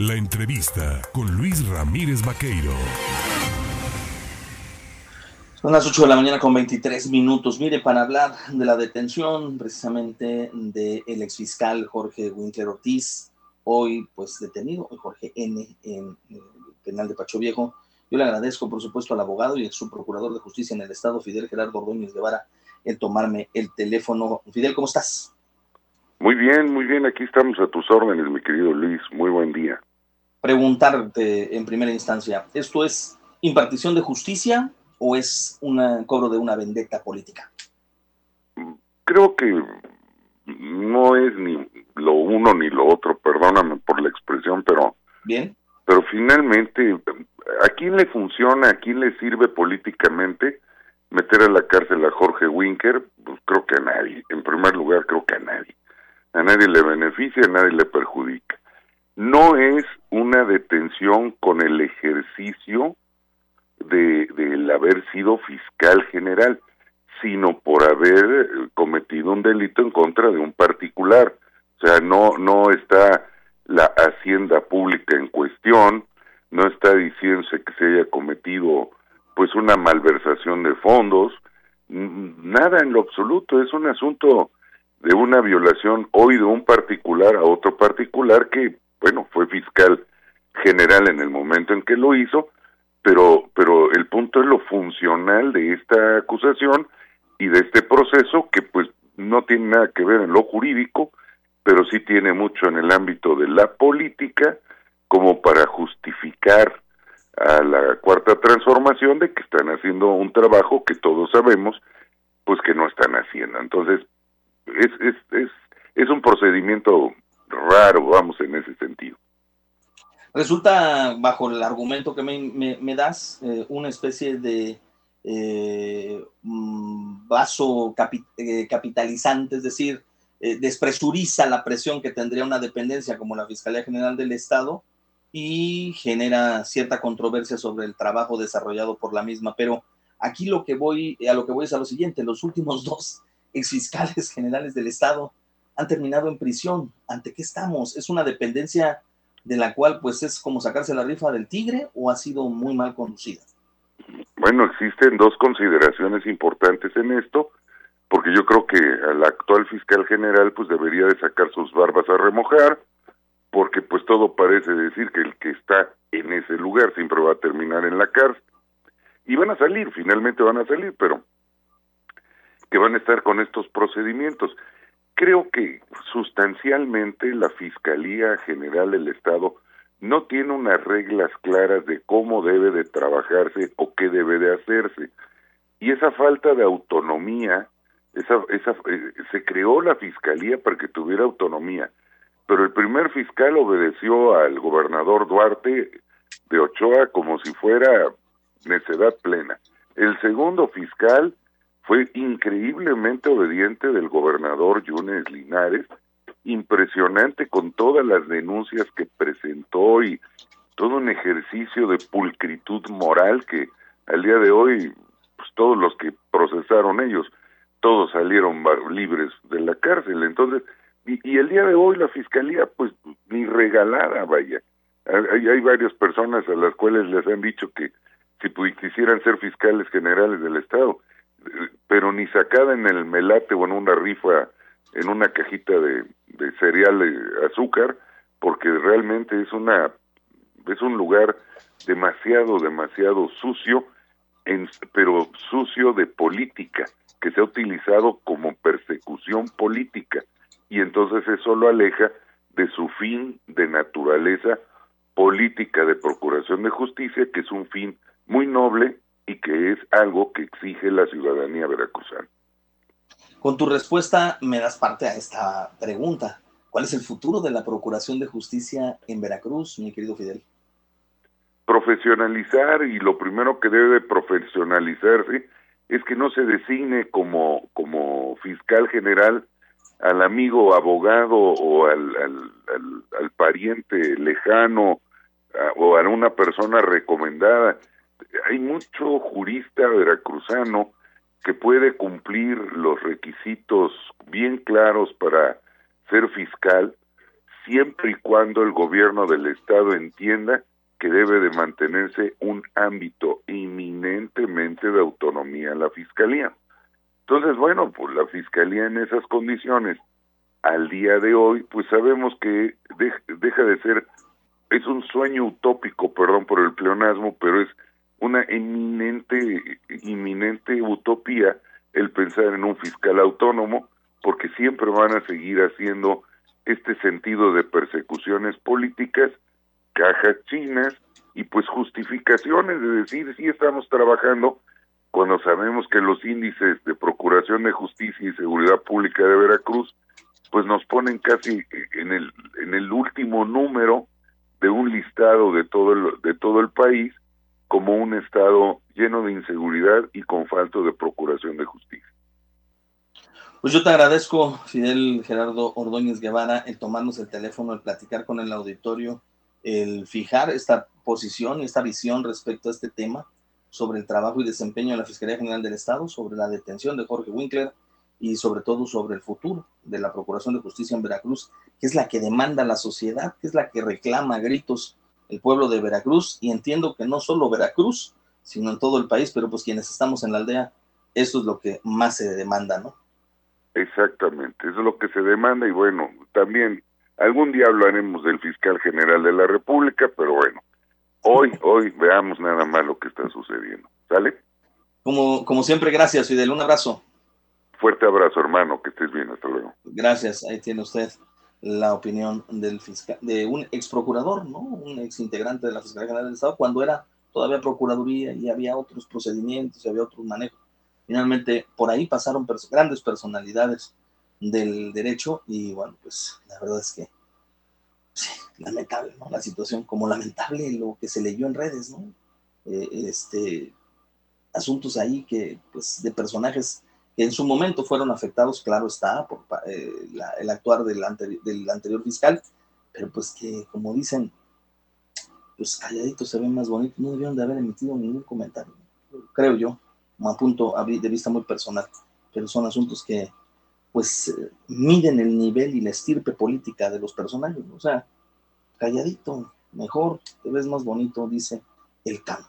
La entrevista con Luis Ramírez Vaqueiro. Son las 8 de la mañana con 23 minutos. Mire, para hablar de la detención precisamente del ex exfiscal Jorge Winkler Ortiz, hoy pues detenido, Jorge N. en el penal de Pacho Viejo. Yo le agradezco, por supuesto, al abogado y al subprocurador de justicia en el Estado, Fidel Gerardo Ordóñez Guevara, el tomarme el teléfono. Fidel, ¿cómo estás? Muy bien, muy bien. Aquí estamos a tus órdenes, mi querido Luis. Muy buen día. Preguntarte en primera instancia, ¿esto es impartición de justicia o es un cobro de una vendetta política? Creo que no es ni lo uno ni lo otro, perdóname por la expresión, pero bien. Pero finalmente, ¿a quién le funciona, a quién le sirve políticamente meter a la cárcel a Jorge Winker? Pues creo que a nadie. En primer lugar, creo que a nadie. A nadie le beneficia, a nadie le perjudica. No es una detención con el ejercicio de del haber sido fiscal general, sino por haber cometido un delito en contra de un particular. O sea, no no está la hacienda pública en cuestión, no está diciéndose que se haya cometido pues una malversación de fondos, nada en lo absoluto, es un asunto de una violación hoy de un particular a otro particular que, bueno, fue fiscal general en el momento en que lo hizo, pero, pero el punto es lo funcional de esta acusación y de este proceso que pues no tiene nada que ver en lo jurídico, pero sí tiene mucho en el ámbito de la política como para justificar a la cuarta transformación de que están haciendo un trabajo que todos sabemos pues que no están haciendo. Entonces, es, es, es, es un procedimiento raro, vamos, en ese sentido. Resulta, bajo el argumento que me, me, das, eh, una especie de eh, mm, vaso eh, capitalizante, es decir, despresuriza la presión que tendría una dependencia como la Fiscalía General del Estado y genera cierta controversia sobre el trabajo desarrollado por la misma. Pero aquí lo que voy, a lo que voy es a lo siguiente, los últimos dos exfiscales generales del Estado han terminado en prisión. ¿Ante qué estamos? ¿Es una dependencia de la cual pues es como sacarse la rifa del tigre o ha sido muy mal conducida? Bueno, existen dos consideraciones importantes en esto, porque yo creo que al actual fiscal general pues debería de sacar sus barbas a remojar, porque pues todo parece decir que el que está en ese lugar siempre va a terminar en la cárcel. Y van a salir, finalmente van a salir, pero que van a estar con estos procedimientos. Creo que sustancialmente la Fiscalía General del Estado no tiene unas reglas claras de cómo debe de trabajarse o qué debe de hacerse. Y esa falta de autonomía, esa, esa, eh, se creó la Fiscalía para que tuviera autonomía, pero el primer fiscal obedeció al gobernador Duarte de Ochoa como si fuera necedad plena. El segundo fiscal fue increíblemente obediente del gobernador Yunes Linares, impresionante con todas las denuncias que presentó y todo un ejercicio de pulcritud moral que al día de hoy pues, todos los que procesaron ellos todos salieron libres de la cárcel. Entonces y, y el día de hoy la fiscalía pues ni regalada vaya. Hay, hay varias personas a las cuales les han dicho que si quisieran ser fiscales generales del estado pero ni sacada en el melate o en una rifa, en una cajita de, cereal de azúcar, porque realmente es una es un lugar demasiado, demasiado sucio, en, pero sucio de política, que se ha utilizado como persecución política, y entonces eso lo aleja de su fin de naturaleza política de procuración de justicia, que es un fin muy noble y que es algo que exige la ciudadanía veracruzana. Con tu respuesta me das parte a esta pregunta. ¿Cuál es el futuro de la Procuración de Justicia en Veracruz, mi querido Fidel? Profesionalizar y lo primero que debe profesionalizarse es que no se designe como, como fiscal general al amigo abogado o al, al, al pariente lejano o a una persona recomendada hay mucho jurista veracruzano que puede cumplir los requisitos bien claros para ser fiscal siempre y cuando el gobierno del Estado entienda que debe de mantenerse un ámbito inminentemente de autonomía en la Fiscalía. Entonces, bueno, pues la Fiscalía en esas condiciones, al día de hoy, pues sabemos que deja de ser, es un sueño utópico, perdón por el pleonasmo, pero es una eminente, inminente utopía el pensar en un fiscal autónomo, porque siempre van a seguir haciendo este sentido de persecuciones políticas, cajas chinas y pues justificaciones de decir si estamos trabajando cuando sabemos que los índices de Procuración de Justicia y Seguridad Pública de Veracruz pues nos ponen casi en el en el último número de un listado de todo el, de todo el país como un estado lleno de inseguridad y con falta de procuración de justicia. Pues yo te agradezco, Fidel Gerardo Ordóñez Guevara, el tomarnos el teléfono, el platicar con el auditorio, el fijar esta posición, esta visión respecto a este tema sobre el trabajo y desempeño de la Fiscalía General del Estado, sobre la detención de Jorge Winkler y sobre todo sobre el futuro de la Procuración de Justicia en Veracruz, que es la que demanda la sociedad, que es la que reclama gritos el pueblo de Veracruz y entiendo que no solo Veracruz, sino en todo el país, pero pues quienes estamos en la aldea, eso es lo que más se demanda, ¿no? Exactamente, eso es lo que se demanda y bueno, también algún día hablaremos del fiscal general de la República, pero bueno, hoy, hoy veamos nada más lo que está sucediendo, ¿sale? Como, como siempre, gracias, Fidel, un abrazo. Fuerte abrazo, hermano, que estés bien, hasta luego. Gracias, ahí tiene usted la opinión del fiscal, de un ex procurador, ¿no? Un ex integrante de la Fiscalía General del Estado, cuando era todavía Procuraduría y había otros procedimientos y había otros manejos. Finalmente, por ahí pasaron grandes personalidades del derecho y bueno, pues la verdad es que sí, lamentable, ¿no? La situación, como lamentable lo que se leyó en redes, ¿no? Eh, este, asuntos ahí que, pues, de personajes en su momento fueron afectados, claro está, por eh, el actuar del, anterior fiscal, pero pues que, como dicen, pues calladitos se ven más bonitos, no debieron de haber emitido ningún comentario, creo yo, a punto de vista muy personal, pero son asuntos que pues miden el nivel y la estirpe política de los personajes, o sea, calladito, mejor, te ves más bonito, dice el campo.